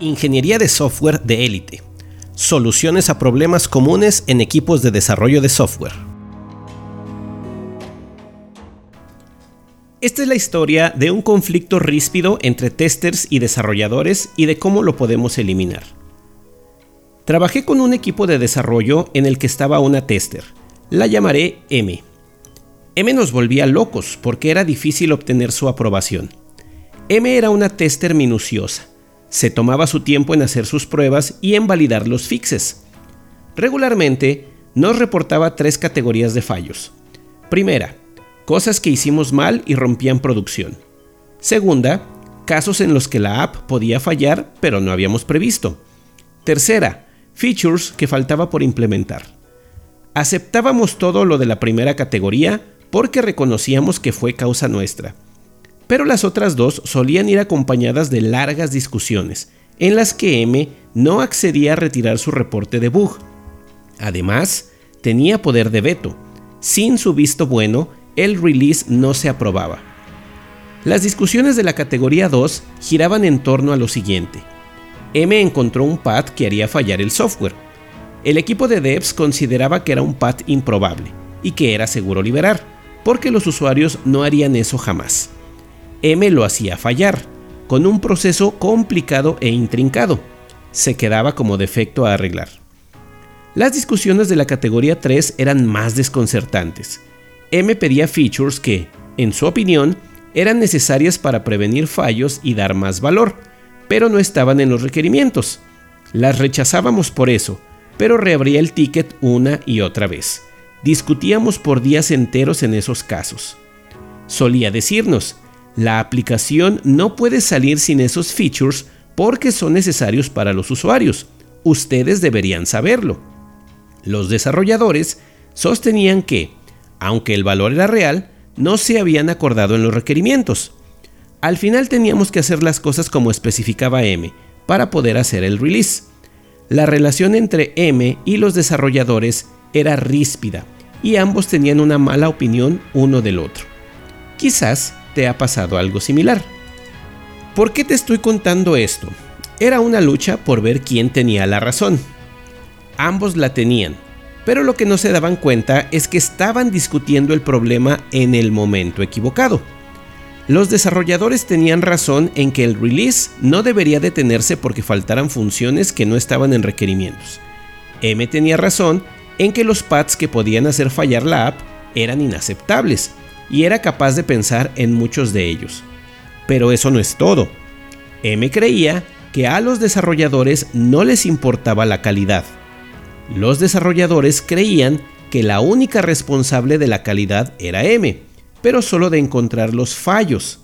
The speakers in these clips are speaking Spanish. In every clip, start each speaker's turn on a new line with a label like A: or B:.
A: Ingeniería de software de élite. Soluciones a problemas comunes en equipos de desarrollo de software. Esta es la historia de un conflicto ríspido entre testers y desarrolladores y de cómo lo podemos eliminar. Trabajé con un equipo de desarrollo en el que estaba una tester. La llamaré M. M nos volvía locos porque era difícil obtener su aprobación. M era una tester minuciosa se tomaba su tiempo en hacer sus pruebas y en validar los fixes. Regularmente nos reportaba tres categorías de fallos. Primera, cosas que hicimos mal y rompían producción. Segunda, casos en los que la app podía fallar pero no habíamos previsto. Tercera, features que faltaba por implementar. Aceptábamos todo lo de la primera categoría porque reconocíamos que fue causa nuestra pero las otras dos solían ir acompañadas de largas discusiones, en las que M no accedía a retirar su reporte de bug. Además, tenía poder de veto. Sin su visto bueno, el release no se aprobaba. Las discusiones de la categoría 2 giraban en torno a lo siguiente. M encontró un pad que haría fallar el software. El equipo de devs consideraba que era un pad improbable y que era seguro liberar, porque los usuarios no harían eso jamás. M lo hacía fallar, con un proceso complicado e intrincado. Se quedaba como defecto a arreglar. Las discusiones de la categoría 3 eran más desconcertantes. M pedía features que, en su opinión, eran necesarias para prevenir fallos y dar más valor, pero no estaban en los requerimientos. Las rechazábamos por eso, pero reabría el ticket una y otra vez. Discutíamos por días enteros en esos casos. Solía decirnos, la aplicación no puede salir sin esos features porque son necesarios para los usuarios. Ustedes deberían saberlo. Los desarrolladores sostenían que, aunque el valor era real, no se habían acordado en los requerimientos. Al final teníamos que hacer las cosas como especificaba M para poder hacer el release. La relación entre M y los desarrolladores era ríspida y ambos tenían una mala opinión uno del otro. Quizás te ha pasado algo similar. ¿Por qué te estoy contando esto? Era una lucha por ver quién tenía la razón. Ambos la tenían, pero lo que no se daban cuenta es que estaban discutiendo el problema en el momento equivocado. Los desarrolladores tenían razón en que el release no debería detenerse porque faltaran funciones que no estaban en requerimientos. M tenía razón en que los pads que podían hacer fallar la app eran inaceptables y era capaz de pensar en muchos de ellos. Pero eso no es todo. M creía que a los desarrolladores no les importaba la calidad. Los desarrolladores creían que la única responsable de la calidad era M, pero solo de encontrar los fallos.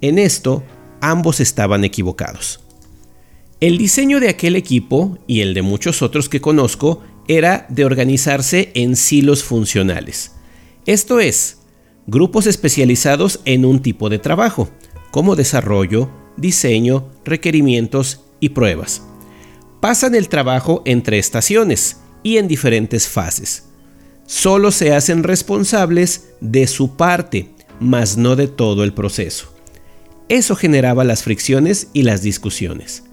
A: En esto, ambos estaban equivocados. El diseño de aquel equipo y el de muchos otros que conozco era de organizarse en silos funcionales. Esto es, grupos especializados en un tipo de trabajo, como desarrollo, diseño, requerimientos y pruebas. Pasan el trabajo entre estaciones y en diferentes fases. Solo se hacen responsables de su parte, mas no de todo el proceso. Eso generaba las fricciones y las discusiones.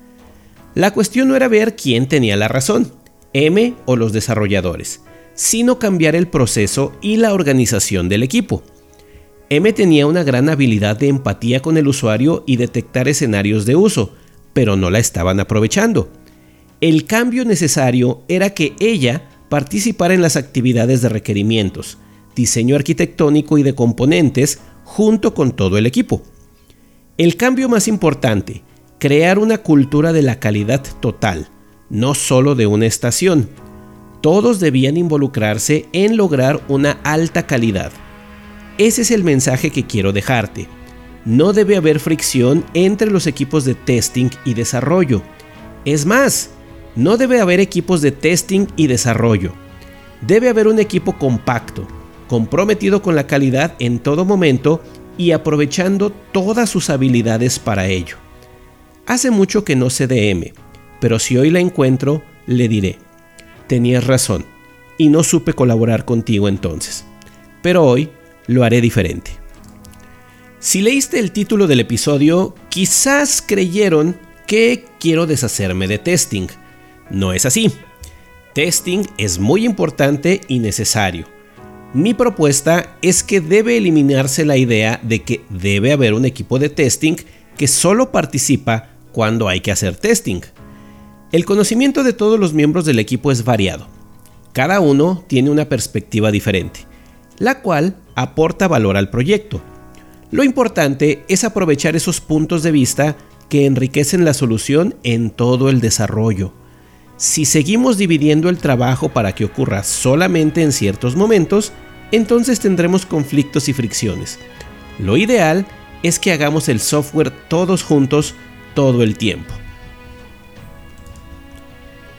A: La cuestión no era ver quién tenía la razón, M o los desarrolladores, sino cambiar el proceso y la organización del equipo. M tenía una gran habilidad de empatía con el usuario y detectar escenarios de uso, pero no la estaban aprovechando. El cambio necesario era que ella participara en las actividades de requerimientos, diseño arquitectónico y de componentes junto con todo el equipo. El cambio más importante, crear una cultura de la calidad total, no solo de una estación. Todos debían involucrarse en lograr una alta calidad ese es el mensaje que quiero dejarte. No debe haber fricción entre los equipos de testing y desarrollo. Es más, no debe haber equipos de testing y desarrollo. Debe haber un equipo compacto, comprometido con la calidad en todo momento y aprovechando todas sus habilidades para ello. Hace mucho que no sé de M, pero si hoy la encuentro, le diré, tenías razón, y no supe colaborar contigo entonces. Pero hoy lo haré diferente. Si leíste el título del episodio, quizás creyeron que quiero deshacerme de testing. No es así. Testing es muy importante y necesario. Mi propuesta es que debe eliminarse la idea de que debe haber un equipo de testing que solo participa cuando hay que hacer testing. El conocimiento de todos los miembros del equipo es variado. Cada uno tiene una perspectiva diferente, la cual aporta valor al proyecto. Lo importante es aprovechar esos puntos de vista que enriquecen la solución en todo el desarrollo. Si seguimos dividiendo el trabajo para que ocurra solamente en ciertos momentos, entonces tendremos conflictos y fricciones. Lo ideal es que hagamos el software todos juntos todo el tiempo.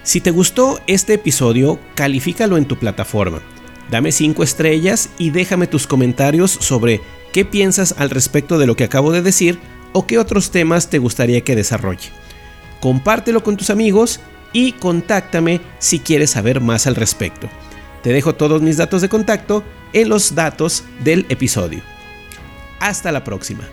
A: Si te gustó este episodio, califícalo en tu plataforma. Dame 5 estrellas y déjame tus comentarios sobre qué piensas al respecto de lo que acabo de decir o qué otros temas te gustaría que desarrolle. Compártelo con tus amigos y contáctame si quieres saber más al respecto. Te dejo todos mis datos de contacto en los datos del episodio. Hasta la próxima.